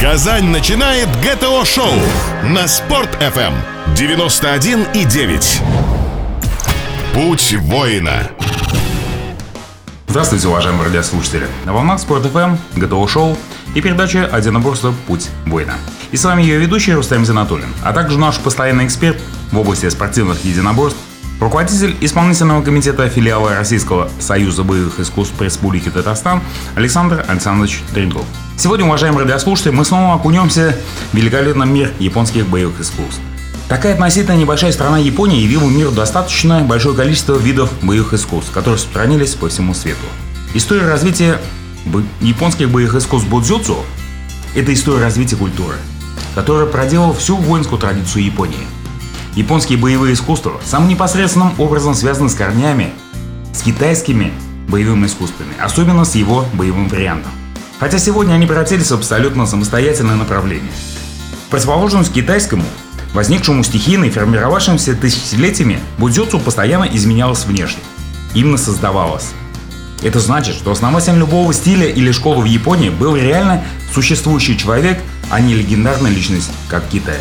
Казань начинает ГТО-шоу на Спорт-ФМ 91,9. Путь воина. Здравствуйте, уважаемые радиослушатели. На волнах Спорт ФМ, ГТО Шоу и передача «Одиноборство. Путь воина». И с вами ее ведущий Рустам Зинатуллин, а также наш постоянный эксперт в области спортивных единоборств, руководитель исполнительного комитета филиала Российского союза боевых искусств Республики Татарстан Александр Александрович Дрингов. Сегодня, уважаемые радиослушатели, мы снова окунемся в великолепный мир японских боевых искусств. Такая относительно небольшая страна Япония явила миру достаточно большое количество видов боевых искусств, которые распространились по всему свету. История развития японских боевых искусств Будзюцу – это история развития культуры, которая проделала всю воинскую традицию Японии. Японские боевые искусства самым непосредственным образом связаны с корнями, с китайскими боевыми искусствами, особенно с его боевым вариантом. Хотя сегодня они превратились в абсолютно самостоятельное направление. Противоположность китайскому, возникшему стихийно и формировавшимся тысячелетиями, будзюцу постоянно изменялось внешне. Именно создавалось. Это значит, что основателем любого стиля или школы в Японии был реально существующий человек, а не легендарная личность, как в Китае.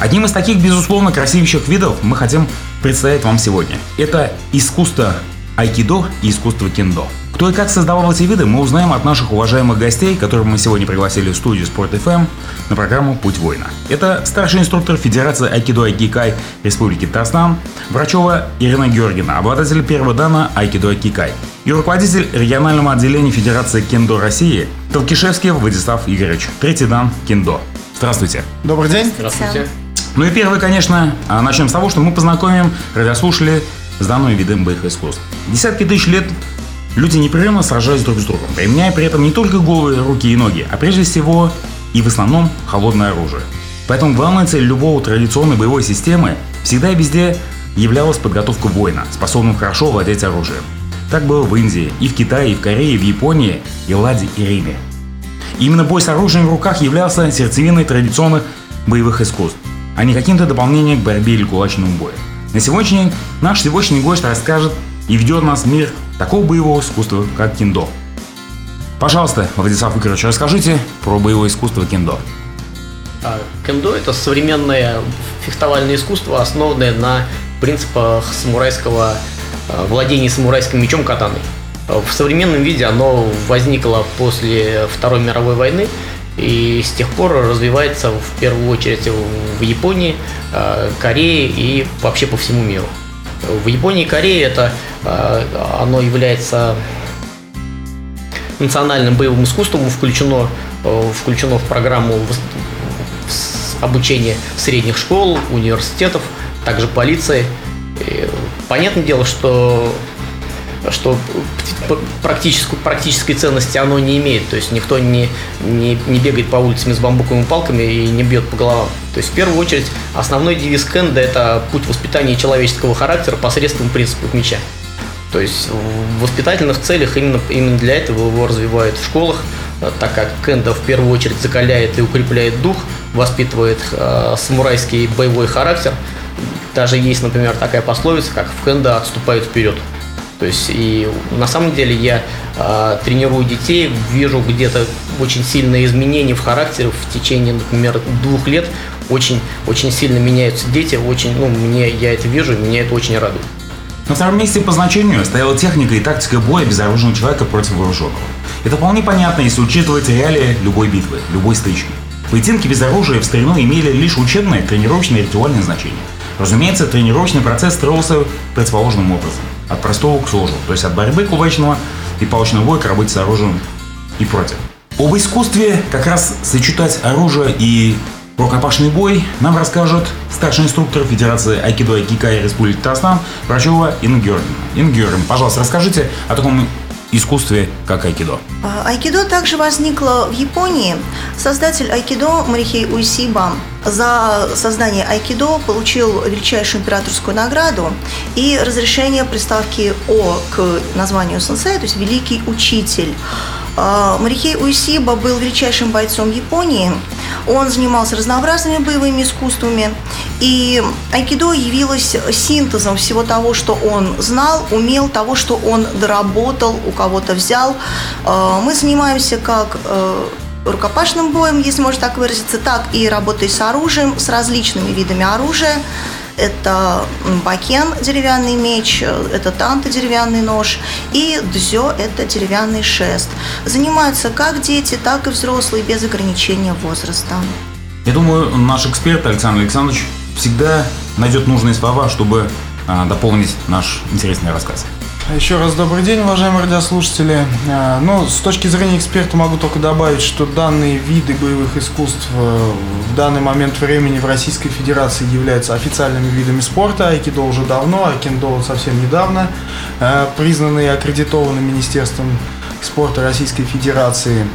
Одним из таких, безусловно, красивейших видов мы хотим представить вам сегодня. Это искусство айкидо и искусство кендо. Кто и как создавал эти виды, мы узнаем от наших уважаемых гостей, которых мы сегодня пригласили в студию Спорт FM на программу «Путь воина». Это старший инструктор Федерации Айкидо Айкикай Республики Татарстан, Врачева Ирина Георгина, обладатель первого дана Айкидо Айкикай, и руководитель регионального отделения Федерации Кендо России Толкишевский Владислав Игоревич, третий дан Кендо. Здравствуйте. Добрый день. Здравствуйте. Ну и первый, конечно, а начнем с того, что мы познакомим радиослушателей с данным видом боевых искусств. Десятки тысяч лет Люди непрерывно сражались друг с другом, применяя при этом не только голые руки и ноги, а прежде всего и в основном холодное оружие. Поэтому главная цель любого традиционной боевой системы всегда и везде являлась подготовка воина, способного хорошо владеть оружием. Так было в Индии, и в Китае, и в Корее, и в Японии, и Ладе, и Риме. именно бой с оружием в руках являлся сердцевиной традиционных боевых искусств, а не каким-то дополнением к борьбе или кулачному бою. На день наш сегодняшний гость расскажет и ведет нас в мир такого боевого искусства, как кендо. Пожалуйста, Владислав Игоревич, расскажите про боевое искусство кендо. А, кендо – это современное фехтовальное искусство, основанное на принципах самурайского а, владения самурайским мечом катаной. В современном виде оно возникло после Второй мировой войны и с тех пор развивается в первую очередь в Японии, а, Корее и вообще по всему миру. В Японии и Корее это э, оно является национальным боевым искусством, включено, э, включено в программу обучения средних школ, университетов, также полиции. И понятное дело, что что практическую, практической ценности оно не имеет. То есть никто не, не, не бегает по улицам с бамбуковыми палками и не бьет по головам. То есть в первую очередь основной девиз Кенда – это путь воспитания человеческого характера посредством принципов меча. То есть в воспитательных целях именно, именно для этого его развивают в школах, так как Кенда в первую очередь закаляет и укрепляет дух, воспитывает э, самурайский боевой характер. Даже есть, например, такая пословица, как в Кенда отступают вперед. То есть и на самом деле я э, тренирую детей, вижу где-то очень сильные изменения в характере в течение, например, двух лет. Очень, очень сильно меняются дети, очень, ну, мне я это вижу, меня это очень радует. На втором месте по значению стояла техника и тактика боя безоружного человека против вооруженного. Это вполне понятно, если учитывать реалии любой битвы, любой стычки. Поединки без оружия в старину имели лишь учебное, тренировочное и ритуальное значение. Разумеется, тренировочный процесс строился противоположным образом от простого к сложному, то есть от борьбы кулачного и палочного боя к работе с оружием и против. Об искусстве как раз сочетать оружие и рукопашный бой нам расскажет старший инструктор Федерации Айкидо Айкикай Республики Татарстан Георгиевна. Инна Георгиевна, пожалуйста, расскажите о таком искусстве, как айкидо? А, айкидо также возникло в Японии. Создатель айкидо Марихей Уйсиба за создание айкидо получил величайшую императорскую награду и разрешение приставки «о» к названию сенсей, то есть «великий учитель». А, Марихей Уйсиба был величайшим бойцом Японии. Он занимался разнообразными боевыми искусствами. И айкидо явилось синтезом всего того, что он знал, умел, того, что он доработал, у кого-то взял. А, мы занимаемся как э, рукопашным боем, если можно так выразиться, так и работой с оружием, с различными видами оружия. Это бакен, деревянный меч, это танта, деревянный нож, и дзё – это деревянный шест. Занимаются как дети, так и взрослые, без ограничения возраста. Я думаю, наш эксперт Александр Александрович всегда найдет нужные слова, чтобы а, дополнить наш интересный рассказ. Еще раз добрый день, уважаемые радиослушатели. А, ну, с точки зрения эксперта могу только добавить, что данные виды боевых искусств э, в данный момент времени в Российской Федерации являются официальными видами спорта. Айкидо уже давно, а кендо совсем недавно, э, признаны и аккредитованы Министерством спорта Российской Федерации.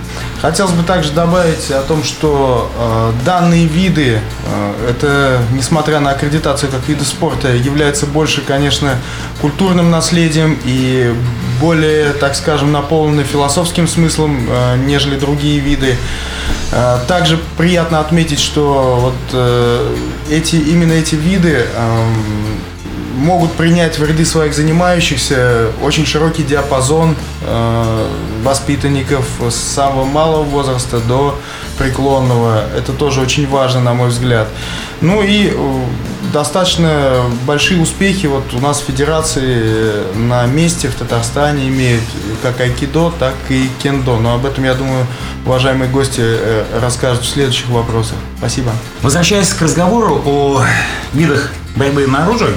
Хотелось бы также добавить о том, что э, данные виды, э, это, несмотря на аккредитацию как виды спорта, являются больше, конечно, культурным наследием и более, так скажем, наполнены философским смыслом, э, нежели другие виды. Э, также приятно отметить, что вот э, эти, именно эти виды э, могут принять в ряды своих занимающихся очень широкий диапазон э, воспитанников с самого малого возраста до преклонного. Это тоже очень важно, на мой взгляд. Ну и э, достаточно большие успехи вот у нас федерации на месте в Татарстане имеют как айкидо, так и кендо. Но об этом, я думаю, уважаемые гости э, расскажут в следующих вопросах. Спасибо. Возвращаясь к разговору о видах борьбы на оружие,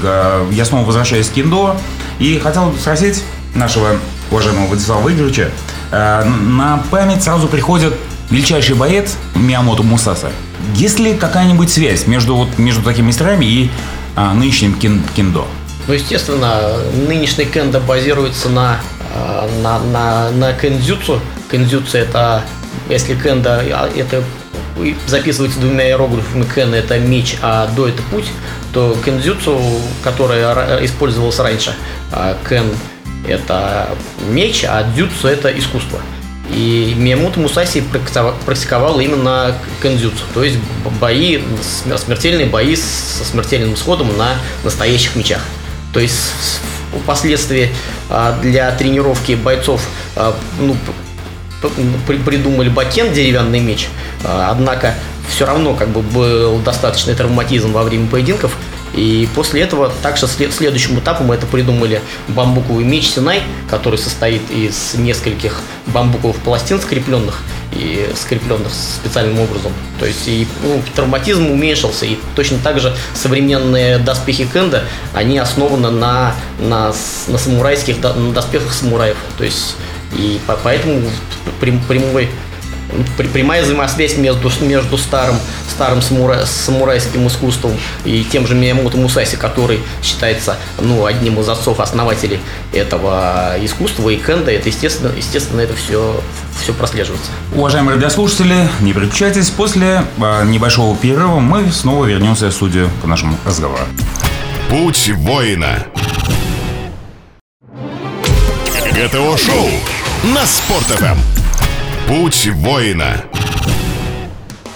я снова возвращаюсь к киндо и хотел спросить нашего уважаемого Владислава Игоревича, э, на память сразу приходит величайший боец Миямото Мусаса. Есть ли какая-нибудь связь между, вот, между такими мастерами и а, нынешним кин, киндо? Ну, естественно, нынешний кендо базируется на, э, на, на, на кендзюцу. Кендзюцу это, если кендо, а, это записывается двумя иероглифами кен это меч, а до это путь, то кендзюцу, который использовался раньше, а кен это меч, а дзюцу это искусство. И Миямото Мусаси практиковал именно кендзюцу, то есть бои, смертельные бои со смертельным исходом на настоящих мечах. То есть впоследствии а, для тренировки бойцов а, ну, придумали бакен, деревянный меч, а, однако все равно как бы был достаточный травматизм во время поединков, и после этого также следующим этапом это придумали бамбуковый меч Синай, который состоит из нескольких бамбуковых пластин скрепленных и скрепленных специальным образом. То есть и ну, травматизм уменьшился. И точно так же современные доспехи Кенда, они основаны на, на, на самурайских на доспехах самураев. То есть и поэтому прямой прямая взаимосвязь между, между старым, старым самура, самурайским искусством и тем же Миямото Мусаси, который считается ну, одним из отцов-основателей этого искусства и кенда, это естественно, естественно это все, все прослеживается. Уважаемые радиослушатели, не переключайтесь, после э, небольшого перерыва мы снова вернемся в студию к нашему разговору. Путь воина. ГТО-шоу на Спорт.ФМ. Путь воина.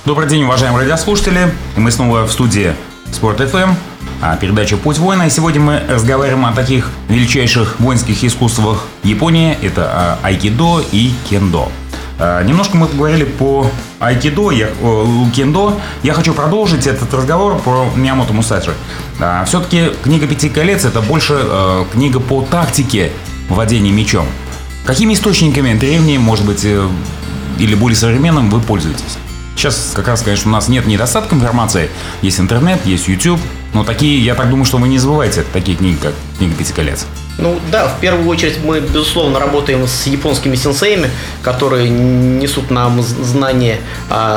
Добрый день, уважаемые радиослушатели. Мы снова в студии Спорт FM, а передача «Путь воина». И сегодня мы разговариваем о таких величайших воинских искусствах Японии. Это а, айкидо и кендо. А, немножко мы поговорили по айкидо, я, кендо. Я хочу продолжить этот разговор про Миямото Мусачи. Все-таки книга «Пяти колец» — это больше книга по тактике владения мечом. Какими источниками древними, может быть, э, или более современным вы пользуетесь? Сейчас как раз, конечно, у нас нет недостатка информации. Есть интернет, есть YouTube. Но такие, я так думаю, что вы не забываете такие книги, как «Книга пяти колец». Ну да, в первую очередь мы, безусловно, работаем с японскими сенсеями, которые несут нам знания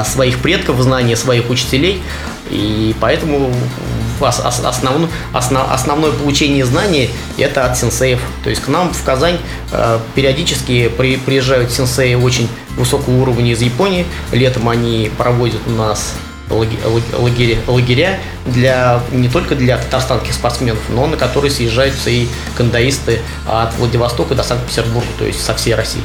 своих предков, знания своих учителей. И поэтому основ, основ, основное получение знаний это от сенсеев. То есть к нам в Казань э, периодически при, приезжают сенсеи очень высокого уровня из Японии. Летом они проводят у нас лагеря, лагеря для, не только для татарстанских спортсменов, но на которые съезжаются и кандаисты от Владивостока до Санкт-Петербурга, то есть со всей России.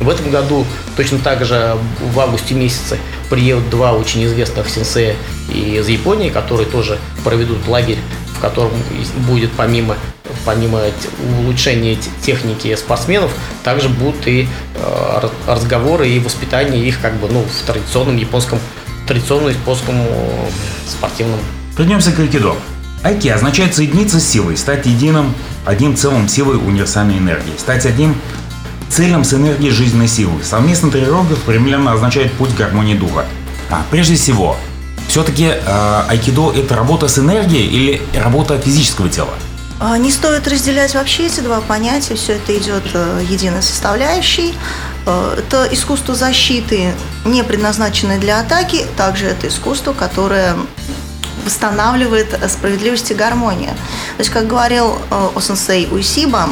В этом году точно так же в августе месяце приедут два очень известных сенсея из Японии, которые тоже проведут лагерь котором будет помимо помимо улучшения техники спортсменов, также будут и э, разговоры и воспитание их как бы ну в традиционном японском традиционном японском спортивном. Вернемся к айкидо. Айки означает соединиться с силой, стать единым, одним целым силой универсальной энергии, стать одним целым с энергией жизненной силы. Совместная тренировка примерно означает путь гармонии духа. А, прежде всего, все-таки э, айкидо это работа с энергией или работа физического тела? А, не стоит разделять вообще эти два понятия, все это идет э, единой составляющей. Э, это искусство защиты, не предназначенное для атаки, также это искусство, которое восстанавливает справедливость и гармонию. То есть, как говорил э, Осенсей Уисиба,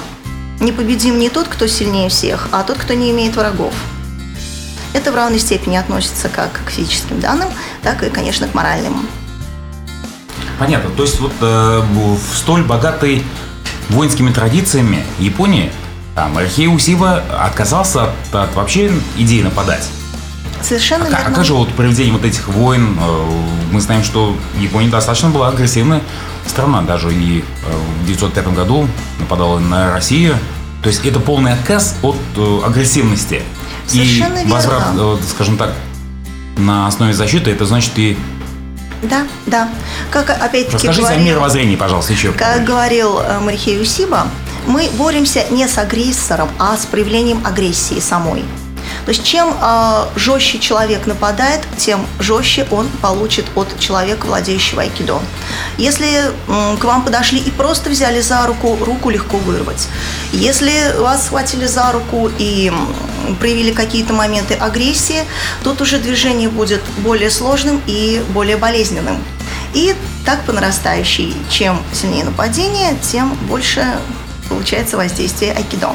непобедим не тот, кто сильнее всех, а тот, кто не имеет врагов. Это в равной степени относится как к физическим данным, так и, конечно, к моральным. Понятно. То есть вот э, в столь богатой воинскими традициями Японии там Архей Усива отказался от, от вообще идеи нападать. Совершенно а, верно. А как же вот проведение вот этих войн? Э, мы знаем, что Япония достаточно была агрессивная страна. Даже и э, в 1905 году нападала на Россию. То есть это полный отказ от э, агрессивности. Совершенно и возврат, верно. скажем так, на основе защиты, это значит и да, да. Как опять-таки Расскажите говорил, о мировоззрении, пожалуйста, еще. Как говорил Марихей Усиба, мы боремся не с агрессором, а с проявлением агрессии самой. То есть чем э, жестче человек нападает, тем жестче он получит от человека, владеющего айкидо. Если э, к вам подошли и просто взяли за руку, руку легко вырвать. Если вас схватили за руку и проявили какие-то моменты агрессии, тут уже движение будет более сложным и более болезненным. И так по нарастающей. Чем сильнее нападение, тем больше получается воздействие айкидо.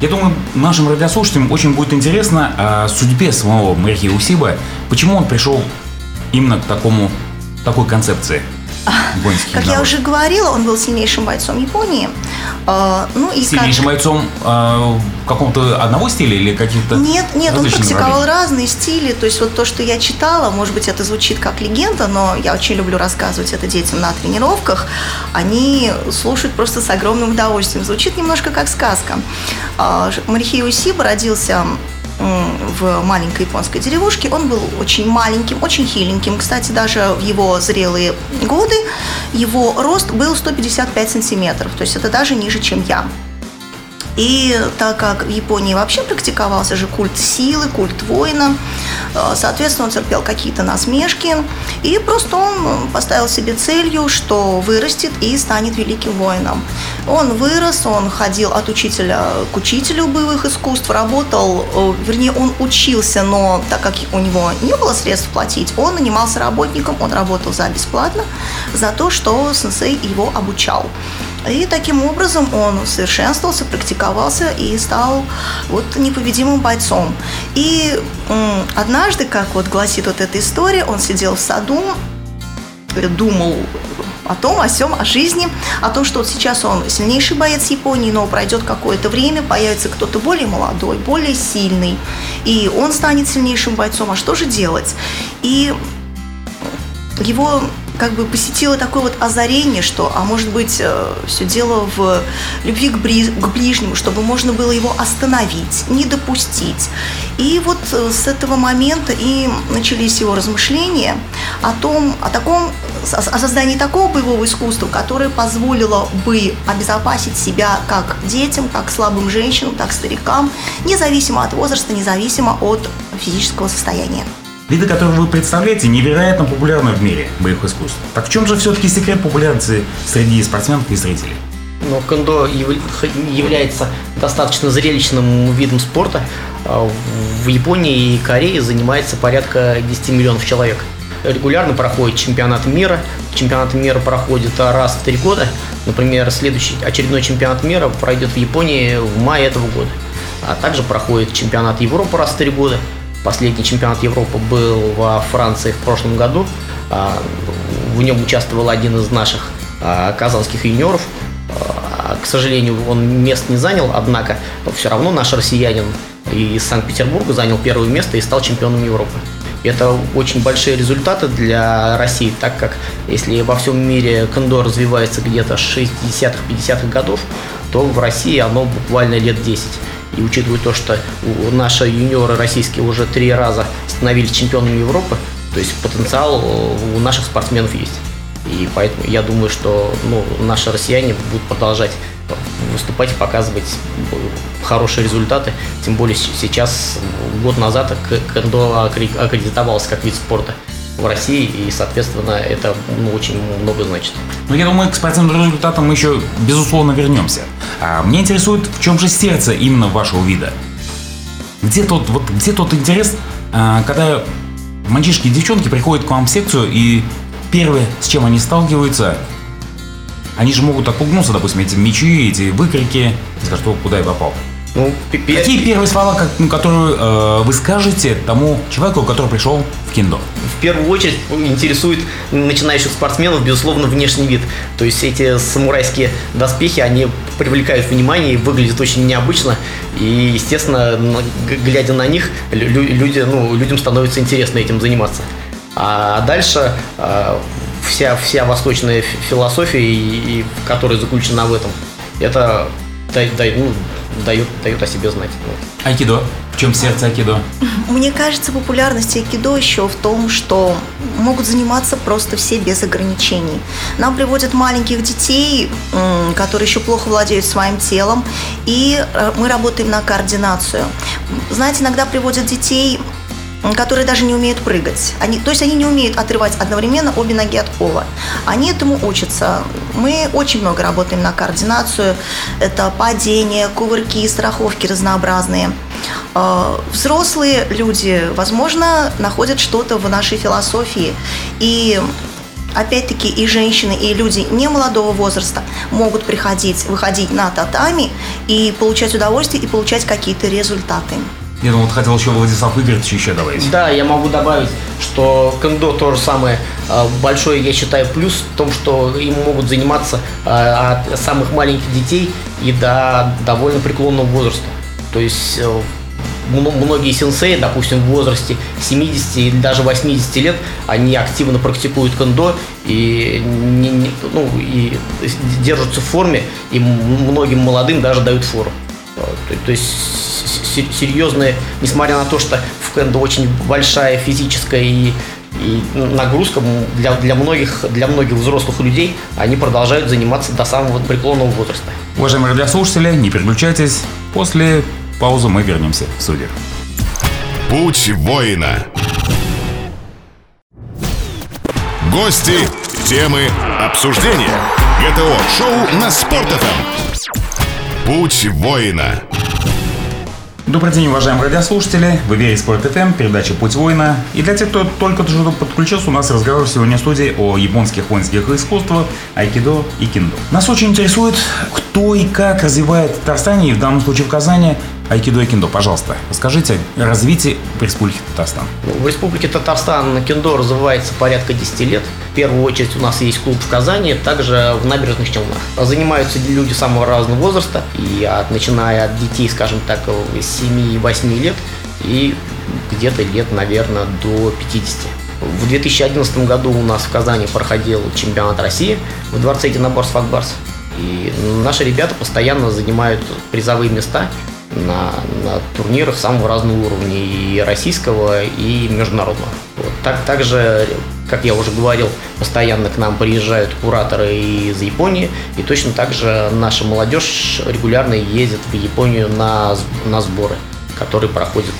Я думаю, нашим радиослушателям очень будет интересно о судьбе самого Мэрхи Усиба, почему он пришел именно к такому, такой концепции. Как я уже говорила, он был сильнейшим бойцом Японии. А, ну, и сильнейшим как... бойцом э, какого-то одного стиля или каких-то Нет, нет, он практиковал разные стили. То есть вот то, что я читала, может быть, это звучит как легенда, но я очень люблю рассказывать это детям на тренировках. Они слушают просто с огромным удовольствием. Звучит немножко как сказка. А, Марихио Усиба родился в маленькой японской деревушке. Он был очень маленьким, очень хиленьким. Кстати, даже в его зрелые годы его рост был 155 сантиметров. То есть это даже ниже, чем я. И так как в Японии вообще практиковался же культ силы, культ воина, э, соответственно, он терпел какие-то насмешки, и просто он поставил себе целью, что вырастет и станет великим воином. Он вырос, он ходил от учителя к учителю боевых искусств, работал, э, вернее, он учился, но так как у него не было средств платить, он нанимался работником, он работал за бесплатно, за то, что сенсей его обучал. И таким образом он совершенствовался, практиковался и стал вот непобедимым бойцом. И однажды, как вот гласит вот эта история, он сидел в саду, думал о том, о всем, о жизни, о том, что вот сейчас он сильнейший боец Японии, но пройдет какое-то время, появится кто-то более молодой, более сильный, и он станет сильнейшим бойцом. А что же делать? И его как бы посетило такое вот озарение, что, а может быть, э, все дело в любви к, бри- к ближнему, чтобы можно было его остановить, не допустить. И вот э, с этого момента и начались его размышления о том, о таком, о создании такого боевого искусства, которое позволило бы обезопасить себя как детям, как слабым женщинам, так старикам, независимо от возраста, независимо от физического состояния. Виды, которые вы представляете, невероятно популярны в мире боевых искусств. Так в чем же все-таки секрет популярности среди спортсменов и зрителей? Но кендо является достаточно зрелищным видом спорта. А в Японии и Корее занимается порядка 10 миллионов человек. Регулярно проходит чемпионат мира. Чемпионат мира проходит раз в три года. Например, следующий очередной чемпионат мира пройдет в Японии в мае этого года. А также проходит чемпионат Европы раз в три года. Последний чемпионат Европы был во Франции в прошлом году. А, в нем участвовал один из наших а, казанских юниоров. А, к сожалению, он мест не занял, однако все равно наш россиянин из Санкт-Петербурга занял первое место и стал чемпионом Европы. Это очень большие результаты для России, так как если во всем мире кендо развивается где-то с 60-х, 50-х годов, то в России оно буквально лет 10. И учитывая то, что наши юниоры российские уже три раза становились чемпионами Европы, то есть потенциал у наших спортсменов есть. И поэтому я думаю, что ну, наши россияне будут продолжать выступать и показывать хорошие результаты. Тем более сейчас, год назад, кендо аккредитовался как вид спорта в России, и, соответственно, это ну, очень много значит. Ну, я думаю, к спортивным результатам мы еще, безусловно, вернемся. А мне интересует, в чем же сердце именно вашего вида? Где тот, вот, где тот интерес, а, когда мальчишки и девчонки приходят к вам в секцию, и первое, с чем они сталкиваются, они же могут отпугнуться, допустим, эти мечи, эти выкрики, скажут, куда я попал. Ну, Какие первые слова, ну, которые э, вы скажете тому человеку, который пришел в киндо? В первую очередь интересует начинающих спортсменов, безусловно, внешний вид. То есть эти самурайские доспехи, они привлекают внимание и выглядят очень необычно. И, естественно, глядя на них, люди, ну, людям становится интересно этим заниматься. А дальше э, вся, вся восточная философия, и, и, которая заключена в этом, это да, да, ну, дает, дает о себе знать. Айкидо. В чем сердце айкидо? Мне кажется, популярность айкидо еще в том, что могут заниматься просто все без ограничений. Нам приводят маленьких детей, которые еще плохо владеют своим телом, и э, мы работаем на координацию. Знаете, иногда приводят детей которые даже не умеют прыгать. Они, то есть они не умеют отрывать одновременно обе ноги от пола. Они этому учатся. Мы очень много работаем на координацию. Это падение, кувырки, страховки разнообразные. А, взрослые люди, возможно, находят что-то в нашей философии. И опять-таки и женщины, и люди не молодого возраста могут приходить, выходить на татами и получать удовольствие и получать какие-то результаты. Я думал, хотел еще Владислав Игоревич еще добавить. Да, я могу добавить, что кендо то же самое. А, большой, я считаю, плюс в том, что им могут заниматься а, от самых маленьких детей и до довольно преклонного возраста. То есть э, многие сенсеи, допустим, в возрасте 70 или даже 80 лет, они активно практикуют кендо и, ну, и держатся в форме, и многим молодым даже дают фору. То, то есть серьезные, несмотря на то, что в кендо очень большая физическая и и нагрузка для, для, многих, для многих взрослых людей, они продолжают заниматься до самого преклонного возраста. Уважаемые радиослушатели, не переключайтесь. После паузы мы вернемся в студию. Путь воина. Гости, темы, обсуждения. ГТО-шоу на Спорт.ФМ. Путь воина. Добрый день, уважаемые радиослушатели. В эфире Спорт ФМ, передача «Путь воина». И для тех, кто только что подключился, у нас разговор сегодня в студии о японских воинских искусствах, айкидо и киндо. Нас очень интересует, кто и как развивает в Татарстане, и в данном случае в Казани, айкидо и киндо. Пожалуйста, расскажите о развитии в Республике Татарстан. В Республике Татарстан киндо развивается порядка 10 лет. В первую очередь у нас есть клуб в Казани, также в набережных Челнах. Занимаются люди самого разного возраста, и от, начиная от детей, скажем так, 7-8 лет, и где-то лет, наверное, до 50. В 2011 году у нас в Казани проходил чемпионат России в дворце единоборств «Акбарс». И наши ребята постоянно занимают призовые места на, на турнирах самого разного уровня, и российского, и международного. Вот. Так, также, как я уже говорил, постоянно к нам приезжают кураторы из Японии, и точно так же наша молодежь регулярно ездит в Японию на, на сборы которые проходят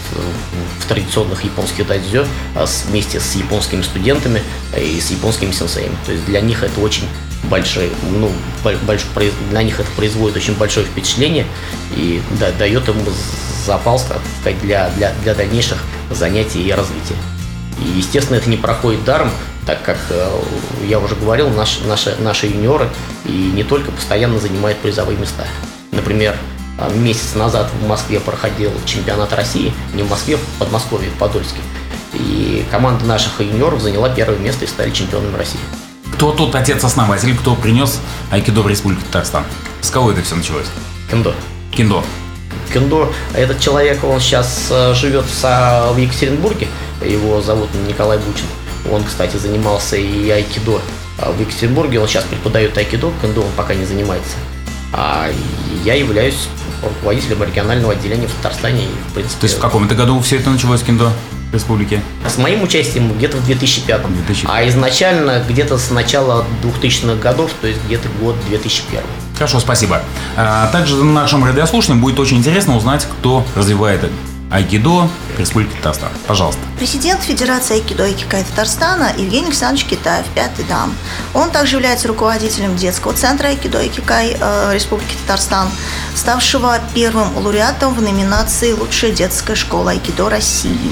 в традиционных японских дайдзё а вместе с японскими студентами и с японскими сенсеями. То есть для них это очень большой, ну, больш, для них это производит очень большое впечатление и да, дает им запал сказать, для, для, для дальнейших занятий и развития. И, естественно, это не проходит даром, так как, э, я уже говорил, наш, наши, наши юниоры и не только постоянно занимают призовые места. Например, э, месяц назад в Москве проходил чемпионат России, не в Москве, в Подмосковье, в Подольске. И команда наших юниоров заняла первое место и стали чемпионами России. Кто тот отец-основатель, кто принес айкидо в Республику Татарстан? С кого это все началось? Кендо. Кендо. Кендо, этот человек, он сейчас э, живет в Екатеринбурге, Его зовут Николай Бучин. Он, кстати, занимался и айкидо а в Екатеринбурге. Он сейчас преподает айкидо, кендо он пока не занимается. А я являюсь руководителем регионального отделения в Татарстане. И, в принципе, То есть в каком это году все это началось кино республики? С моим участием где-то в 2005. 2005. А изначально где-то с начала 2000-х годов, то есть где-то год 2001. Хорошо, спасибо. А, также нашим радиослушателям будет очень интересно узнать, кто развивает айкидо в Республике Татарстан. Пожалуйста. Президент Федерации айкидо и кикай Татарстана Евгений Александрович Китаев, пятый дам. Он также является руководителем детского центра айкидо и кикай э, Республики Татарстан, ставшего первым лауреатом в номинации «Лучшая детская школа айкидо России».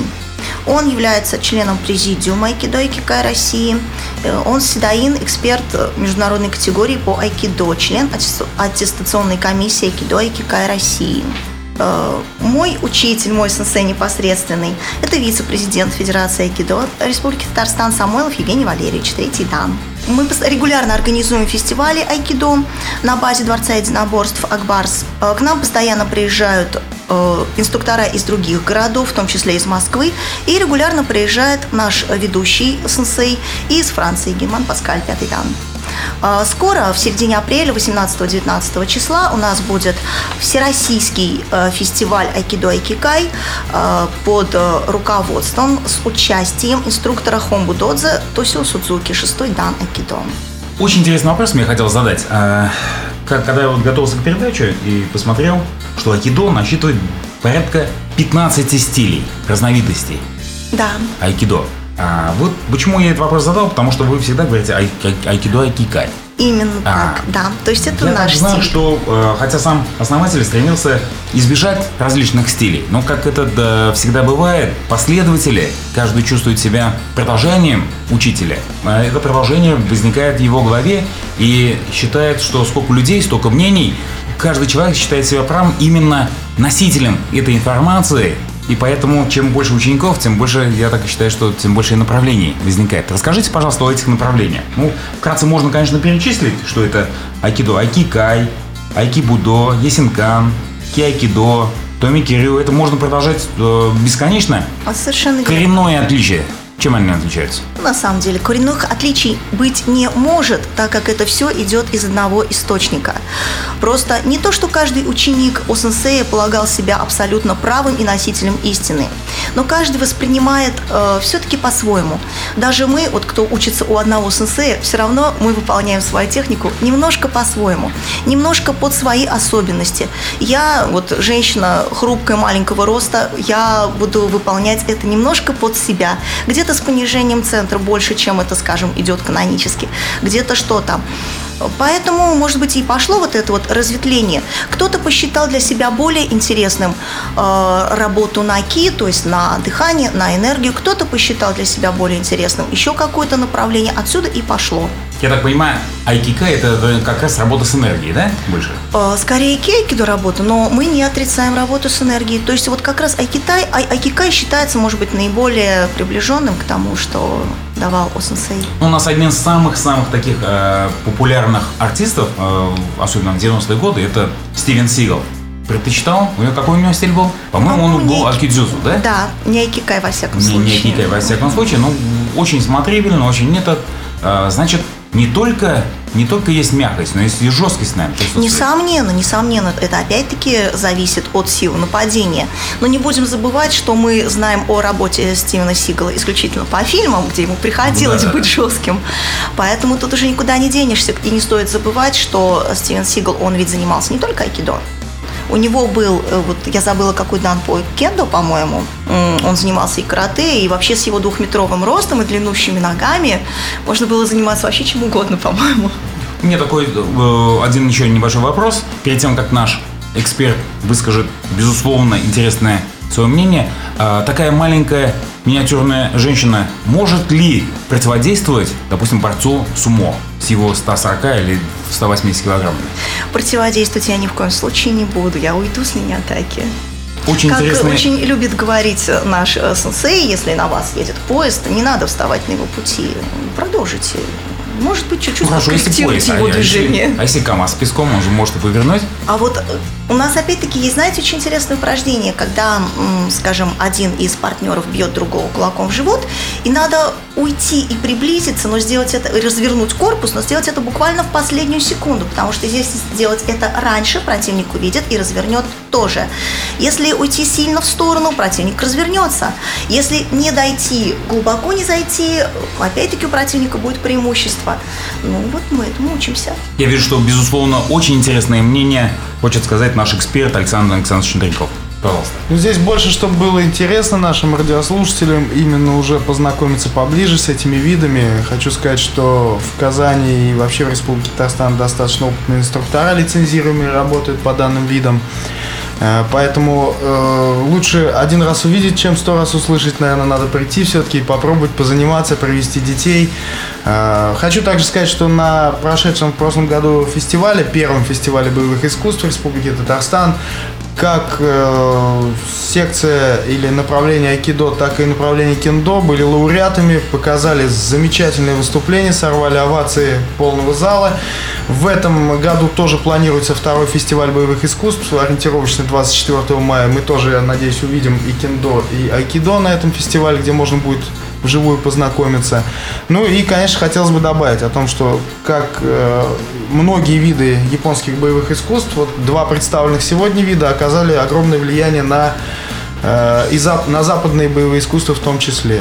Он является членом президиума Айкидо и Кикай России. Э, Он седаин, эксперт международной категории по айкидо, член аттестационной комиссии Айкидо и Кикай России. Э, Мой учитель, мой сенсей непосредственный, это вице-президент Федерации Айкидо Республики Татарстан Самойлов Евгений Валерьевич, третий дан. Мы регулярно организуем фестивали айкидо на базе Дворца единоборств Акбарс. Э, К нам постоянно приезжают э, инструктора из других городов, в том числе из Москвы, и регулярно приезжает наш ведущий сенсей из Франции Герман Паскаль, пятый дан. А, Скоро, в середине апреля, 18-19 числа, у нас будет всероссийский э, фестиваль Айкидо Айкикай э, под э, руководством с участием инструктора Хомбу Додзе Тосио Судзуки, шестой дан Айкидо. Очень интересный вопрос мне хотел задать. А, когда я вот готовился к передаче и посмотрел, что айкидо насчитывает порядка 15 стилей, разновидностей Да, айкидо. А вот почему я этот вопрос задал, потому что вы всегда говорите ай- ай- айкидо айкикай. именно А. так, да. То есть это Я наш знаю, стиль. что э, хотя сам основатель стремился избежать различных стилей, но как это да, всегда бывает, последователи, каждый чувствует себя продолжением учителя. А это продолжение возникает в его голове и считает, что сколько людей, столько мнений, каждый человек считает себя правым именно носителем этой информации, и поэтому, чем больше учеников, тем больше, я так и считаю, что тем больше и направлений возникает. Расскажите, пожалуйста, о этих направлениях. Ну, вкратце можно, конечно, перечислить, что это айкидо, айкикай, айкибудо, есинкан, киайкидо, томикирю. Это можно продолжать э, бесконечно. Вот Совершенно верно. Коренное отличие. Чем они отличаются? На самом деле коренных отличий быть не может, так как это все идет из одного источника. Просто не то, что каждый ученик у сенсея полагал себя абсолютно правым и носителем истины, но каждый воспринимает все-таки по-своему. Даже мы, вот кто учится у одного сенсея, все равно мы выполняем свою технику немножко по-своему, немножко под свои особенности. Я, вот женщина хрупкая, маленького роста, я буду выполнять это немножко под себя. Где-то с понижением центра больше, чем это, скажем, идет канонически. Где-то что-то. Поэтому, может быть, и пошло вот это вот разветвление. Кто-то посчитал для себя более интересным э, работу на ки, то есть на дыхание, на энергию. Кто-то посчитал для себя более интересным еще какое-то направление. Отсюда и пошло. Я так понимаю, айкика это э, как раз работа с энергией, да? Больше? Э, Скорее кейкиду работа, но мы не отрицаем работу с энергией. То есть вот как раз айкитай, ай, айкикай считается, может быть, наиболее приближенным к тому, что давал Осенсей. Ну, У нас один из самых-самых таких э, популярных артистов, э, особенно в 90-е годы, это Стивен Сигал. Предпочитал? У него какой у него стиль был? По-моему, он По-моему, был акидзюзу, да? Да, не айкикай во всяком Не, случае. не Китай, во всяком случае, но очень смотрибельно, очень этот. э, значит, не только, не только есть мягкость, но есть и жесткость, наверное. присутствует. Несомненно, несомненно, это опять-таки зависит от силы нападения. Но не будем забывать, что мы знаем о работе Стивена Сигала исключительно по фильмам, где ему приходилось Ну да, да, быть жестким. Поэтому тут уже никуда не денешься. И не стоит забывать, что Стивен Сигал, он ведь занимался не только айкидо. У него был, э, вот я забыла, какой дан по кендо, по-моему. Он занимался и карате, и вообще с его двухметровым ростом и длиннущими ногами можно было заниматься вообще чем угодно, по-моему. У меня такой э, один еще небольшой вопрос. Перед тем, как наш эксперт выскажет, безусловно, интересное свое мнение, э, такая маленькая миниатюрная женщина может ли противодействовать, допустим, борцу сумо с его 140 или 180 килограммами? Противодействовать я ни в коем случае не буду. Я уйду с линии атаки. Очень как интересный... очень любит говорить наш э, сенсей, если на вас едет поезд, не надо вставать на его пути. Продолжите. Может быть, чуть-чуть Ну, хорошо, если поезд, а, его а если- движение. а если КамАЗ с песком, он же может и повернуть. А вот э, У нас опять-таки есть, знаете, очень интересное упражнение, когда, скажем, один из партнеров бьет другого кулаком в живот, и надо уйти и приблизиться, но сделать это, развернуть корпус, но сделать это буквально в последнюю секунду, потому что здесь сделать это раньше, противник увидит и развернет тоже. Если уйти сильно в сторону, противник развернется. Если не дойти, глубоко не зайти, опять-таки у противника будет преимущество. Ну вот мы этому учимся. Я вижу, что, безусловно, очень интересное мнение хочет сказать наш эксперт Александр Александрович Шендриков. Пожалуйста. Ну, здесь больше, чтобы было интересно нашим радиослушателям, именно уже познакомиться поближе с этими видами. Хочу сказать, что в Казани и вообще в Республике Татарстан достаточно опытные инструктора лицензируемые работают по данным видам. Э, поэтому э, лучше один раз увидеть, чем сто раз услышать. Наверное, надо прийти все-таки и попробовать позаниматься, провести детей. Э, хочу также сказать, что на прошедшем в прошлом году фестивале, первом фестивале боевых искусств Республики Татарстан, как э, секция или направление айкидо, так и направление кендо были лауреатами, показали замечательные выступления, сорвали овации полного зала. В этом году тоже планируется второй фестиваль боевых искусств, ориентировочно 24 мая. Мы тоже, я надеюсь, увидим и кендо, и айкидо на этом фестивале, где можно будет вживую познакомиться. Ну и, конечно, хотелось бы добавить о том, что как э, многие виды японских боевых искусств, вот два представленных сегодня вида оказали огромное влияние на э, и на западные боевые искусства в том числе.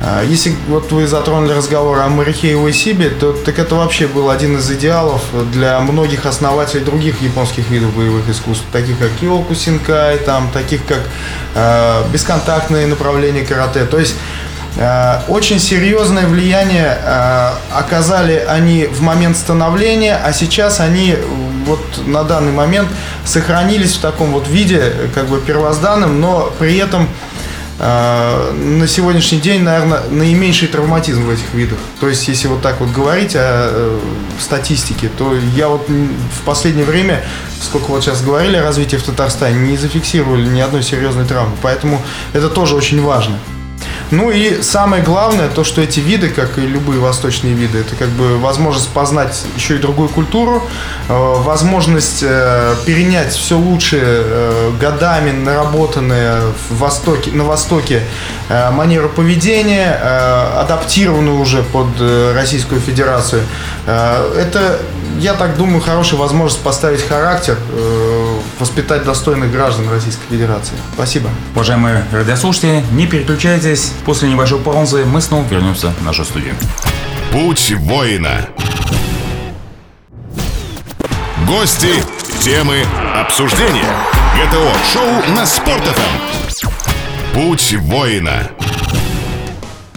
Э, если вот вы затронули разговор о Марихе Уэсибе, то так это вообще был один из идеалов для многих основателей других японских видов боевых искусств, таких как Киоку Синкай, там, таких как э, бесконтактные направления карате. То есть очень серьезное влияние э, оказали они в момент становления, а сейчас они вот на данный момент сохранились в таком вот виде, как бы первозданном, но при этом э, на сегодняшний день, наверное, наименьший травматизм в этих видах. То есть, если вот так вот говорить о статистике, то я вот в последнее время, сколько вот сейчас говорили о развитии в Татарстане, не зафиксировали ни одной серьезной травмы. Поэтому это тоже очень важно. Ну и самое главное, то, что эти виды, как и любые восточные виды, это как бы возможность познать еще и другую культуру, э, возможность э, перенять все лучшее э, годами наработанное в Востоке, на Востоке манеру поведения, адаптированную уже под Российскую Федерацию. Это, я так думаю, хорошая возможность поставить характер, воспитать достойных граждан Российской Федерации. Спасибо. Уважаемые радиослушатели, не переключайтесь. После небольшой паузы мы снова вернемся в нашу студию. Путь воина. Гости, темы, обсуждения. ГТО-шоу на Спорт.ФМ. Путь воина.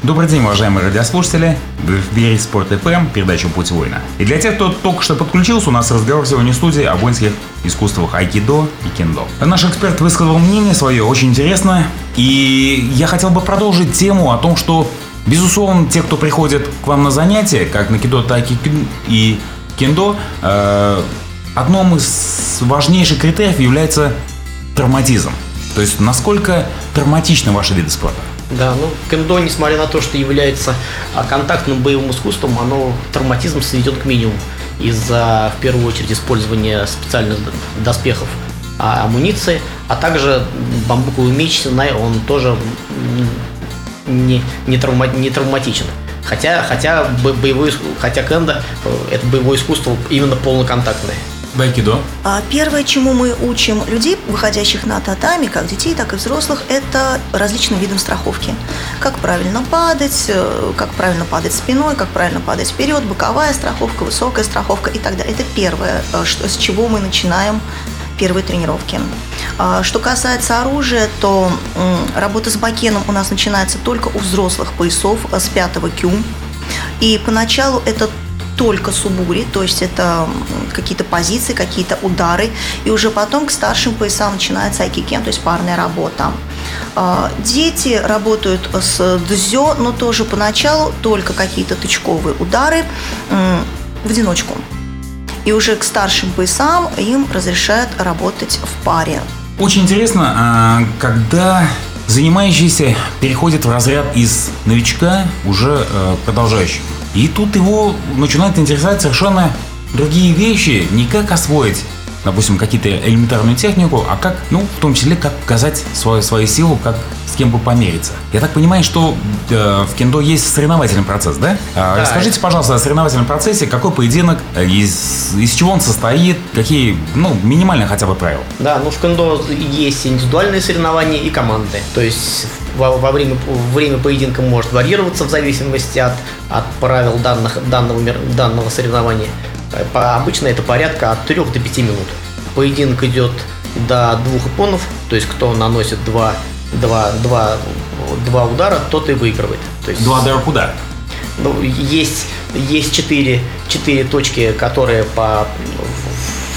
Добрый день, уважаемые радиослушатели. В эфире Спорт ФМ, передача «Путь воина». И для тех, кто только что подключился, у нас разговор сегодня в студии о воинских искусствах айкидо и кендо. Наш эксперт высказал мнение свое, очень интересно. И я хотел бы продолжить тему о том, что, безусловно, те, кто приходит к вам на занятия, как на кидо, так и кендо, э, одном из важнейших критериев является травматизм. То есть, насколько травматичны ваши виды спорта? Да, ну, кендо, несмотря на то, что является а, контактным боевым искусством, оно травматизм сведен к минимуму из-за, в первую очередь, использования специальных доспехов а, амуниции, а также бамбуковый меч, он тоже не, не, травма, не травматичен. Хотя, хотя, боевой, хотя кендо э, это боевое искусство именно полноконтактное. Байкидо? А первое, чему мы учим людей, выходящих на татами, как детей, так и взрослых, это различным видам страховки. Как правильно падать, э, как правильно падать спиной, как правильно падать вперед, боковая страховка, высокая страховка и так далее. Это первое, э, что, с чего мы начинаем первые тренировки. А, что касается оружия, то работа с бакеном у нас начинается только у взрослых поясов э, с 5 кю. И поначалу это только субури, то есть это какие-то позиции, какие-то удары, и уже потом к старшим поясам начинается айкикен, то есть парная работа. А, дети работают с дзё, но тоже поначалу только какие-то тычковые удары в одиночку. И уже к старшим поясам им разрешают работать в паре. Очень интересно, а, когда занимающийся переходит в разряд из новичка уже э, продолжающего. И тут его начинают интересовать совершенно другие вещи, не как освоить допустим, какие-то элементарную технику, а как, ну, в том числе, как показать свою, свою силу, как с кем бы помериться. Я так понимаю, что э, в кендо есть соревновательный процесс, да? А, Да. Расскажите, пожалуйста, о соревновательном процессе, какой поединок, из, из чего он состоит, какие, ну, минимальные хотя бы правила. Да, ну в кендо есть индивидуальные соревнования и командные. То есть во, во время, время поединка может варьироваться в зависимости от, от правил данных, данного, данного соревнования. Э, по- Обычно это порядка от 3 до 5 минут. Поединок идет до двух ипонов, то есть кто наносит два, два, два, два удара, тот и выигрывает. То есть, Два удара куда? ну, есть, есть четыре, четыре точки, которые по,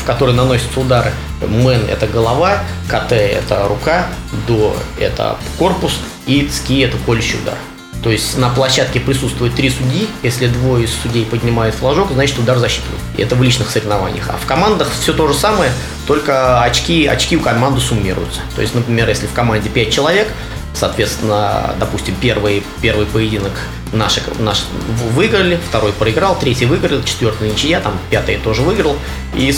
в которые наносятся удары. Мэн – это голова, КТ – это рука, ДО – это корпус и ЦКИ – это колющий удар. То есть на площадке присутствует три судьи. Если двое из судей поднимают флажок, значит удар засчитывают. Это в личных соревнованиях. А в командах все то же самое, только очки, очки у команды суммируются. То есть, например, если в команде 5 человек, соответственно, допустим, первый, первый поединок наши, наш выиграли, второй проиграл, третий выиграл, четвертый ничья, там пятый тоже выиграл. И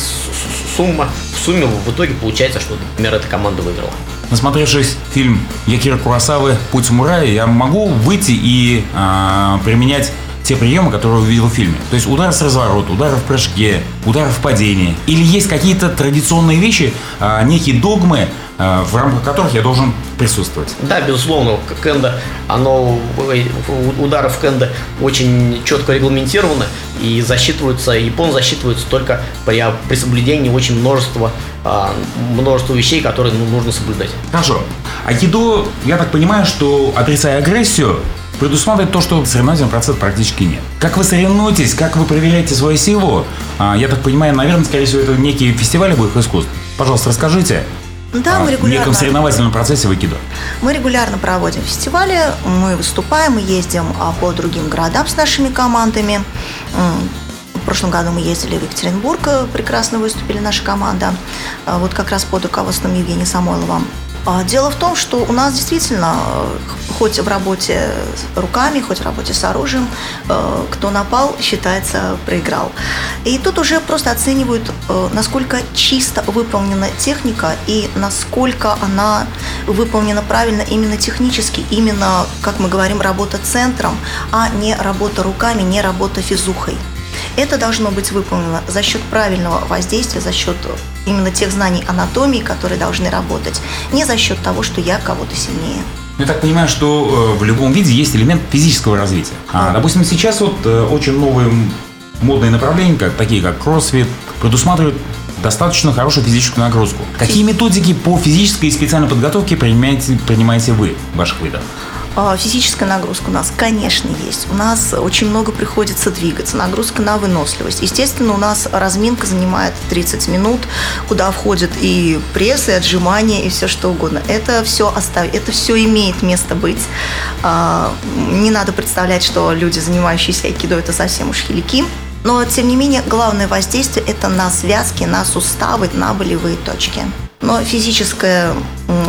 сумма, в сумме в итоге получается, что, например, эта команда выиграла. Насмотревшись фильм Якира Курасавы. «Путь самурая», я могу выйти и а, применять те приемы, которые увидел в фильме. То есть удар с разворота, удар в прыжке, удар в падении. Или есть какие-то традиционные вещи, а, некие догмы, а, в рамках которых я должен присутствовать. Да, безусловно, к- кендо, оно, удары в кендо очень четко регламентированы и засчитываются, япон засчитываются только при, при соблюдении очень множества, а, множества вещей, которые ну, нужно соблюдать. Хорошо. Айкидо, я так понимаю, что отрицая агрессию, предусматривает то, что соревновательный процесс практически нет. Как вы соревнуетесь, как вы проверяете свою силу? А, я так понимаю, наверное, скорее всего, это некие фестивали боевых искусств. Пожалуйста, расскажите Да, мы неком регулярно. соревновательном процессе в айкидо. Мы регулярно проводим фестивали, мы выступаем, мы ездим а, по другим городам с нашими командами. В прошлом году мы ездили в Екатеринбург, э, прекрасно выступили наша команда, вот как раз под руководством Евгения Самойлова. А, Дело в том, что у нас действительно, э, хоть в работе руками, хоть в работе с оружием, э, кто напал, считается, проиграл. И тут уже просто оценивают, э, насколько чисто выполнена техника и насколько она выполнена правильно именно технически, именно, как мы говорим, работа центром, а не работа руками, не работа физухой. Это должно быть выполнено за счет правильного воздействия, за счет именно тех знаний анатомии, которые должны работать, не за счет того, что я кого-то сильнее. Я так понимаю, что э, в любом виде есть элемент физического развития. А, допустим, сейчас вот э, очень новые модные направления, как, такие как кроссфит, предусматривают достаточно хорошую физическую нагрузку. Какие методики по физической и специальной подготовке принимаете, принимаете вы в ваших видах? А, Физическая нагрузка у нас, конечно, есть. У нас очень много приходится двигаться, нагрузка на выносливость. Естественно, у нас разминка занимает 30 минут, куда входят и прессы, и отжимания, и все что угодно. Это все оставить, это все имеет место быть. А, Не надо представлять, что люди, занимающиеся айкидо, это совсем уж хилики. Но, тем не менее, главное воздействие – это на связки, на суставы, на болевые точки. Но физическое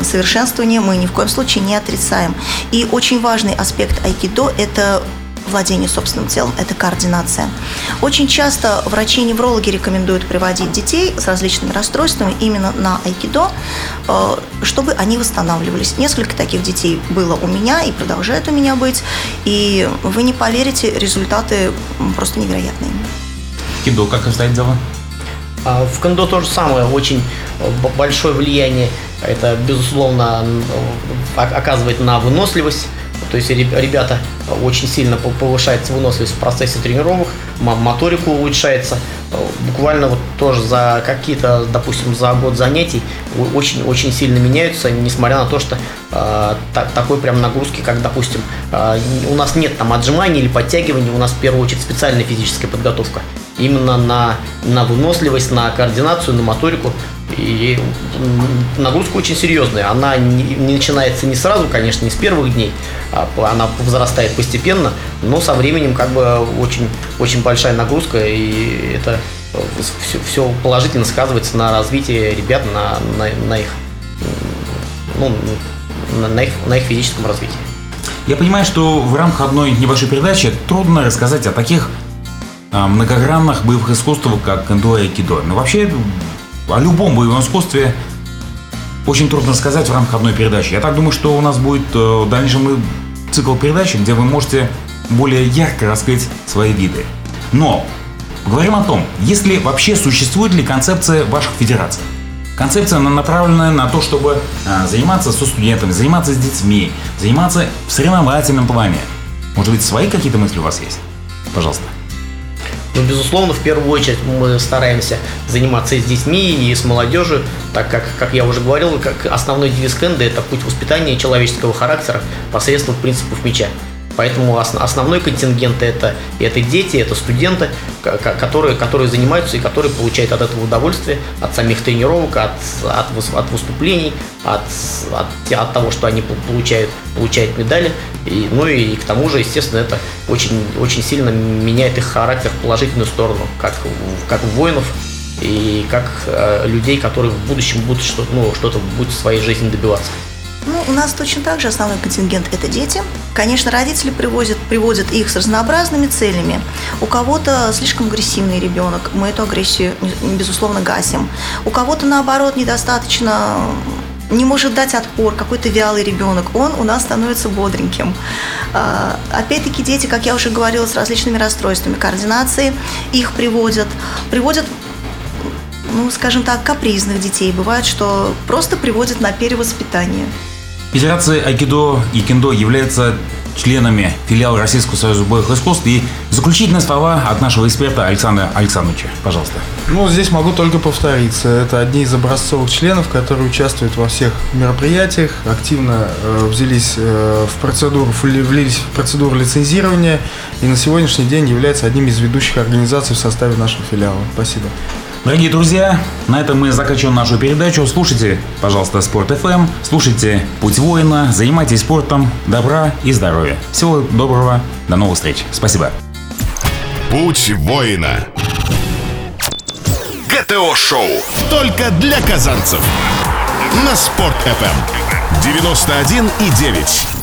совершенствование мы ни в коем случае не отрицаем. И очень важный аспект айкидо – это владение собственным телом, это координация. Очень часто врачи-неврологи рекомендуют приводить детей с различными расстройствами именно на айкидо, э, чтобы они восстанавливались. Несколько таких детей было у меня и продолжает у меня быть. И вы не поверите, результаты просто невероятные. Кидо, как обстоит дело? А В кендо то же самое, очень э, большое влияние это, безусловно, оказывает на выносливость. То есть реб- ребята очень сильно по- повышается выносливость в процессе тренировок, м- моторика улучшается. Буквально вот тоже за какие-то, допустим, за год занятий очень-очень сильно меняются, несмотря на то, что э, та- такой прям нагрузки, как, допустим, э, у нас нет там отжиманий или подтягиваний, у нас в первую очередь специальная физическая подготовка именно на, на выносливость, на координацию, на моторику. И нагрузка очень серьезная. Она не, начинается не сразу, конечно, не с первых дней, а она возрастает постепенно, но со временем как бы очень, очень большая нагрузка, и это все, все положительно сказывается на развитии ребят, на, на, на их, ну, на, на их, на их физическом развитии. Я понимаю, что в рамках одной небольшой передачи трудно рассказать о таких а, многогранных боевых искусствах, как кендо и айкидо. Но вообще о любом боевом искусстве очень трудно сказать в рамках одной передачи. Я так думаю, что у нас будет э, в дальнейшем цикл передач, где вы можете более ярко раскрыть свои виды. Но говорим о том, если вообще существует ли концепция ваших федераций. Концепция она направлена на то, чтобы а, заниматься со студентами, заниматься с детьми, заниматься в соревновательном плане. Может быть, свои какие-то мысли у вас есть? Пожалуйста. Ну, безусловно, в первую очередь мы стараемся заниматься и с детьми, и с молодежью, так как, как я уже говорил, как основной девиз Кенда – это путь воспитания человеческого характера посредством принципов меча. Поэтому основной контингент это, это дети, это студенты, которые, которые занимаются и которые получают от этого удовольствие, от самих тренировок, от, от, от выступлений, от, от, от того, что они получают, получают медали. И, ну и, к тому же, естественно, это очень, очень сильно меняет их характер в положительную сторону, как, как воинов, и как э, людей, которые в будущем будут что-то ну, что будут в своей жизни добиваться. Ну, у нас точно так же основной контингент – это дети. Конечно, родители привозят, приводят их с разнообразными целями. У кого-то слишком агрессивный ребенок, мы эту агрессию, безусловно, гасим. У кого-то, наоборот, недостаточно не может дать отпор, какой-то вялый ребенок, он у нас становится бодреньким. А, опять-таки дети, как я уже говорила, с различными расстройствами координации, их приводят, приводят ну, скажем так, капризных детей. Бывает, что просто приводят на перевоспитание. Федерация Айкидо и Кендо являются членами филиала Российского союза боевых искусств. И заключительные слова от нашего эксперта Александра Александровича. Пожалуйста. Ну, здесь могу только повториться. Это одни из образцовых членов, которые участвуют во всех мероприятиях, активно э, взялись э, в процедуру, влились в процедуру лицензирования и на сегодняшний день являются одним из ведущих организаций в составе нашего филиала. Спасибо. Дорогие друзья, на этом мы заканчиваем нашу передачу. Слушайте, пожалуйста, Спорт FM, слушайте Путь воина, занимайтесь спортом, добра и здоровья. Всего доброго, до новых встреч. Спасибо. Путь воина. ГТО-шоу. Только для казанцев. На Спорт FM. 91 и 9.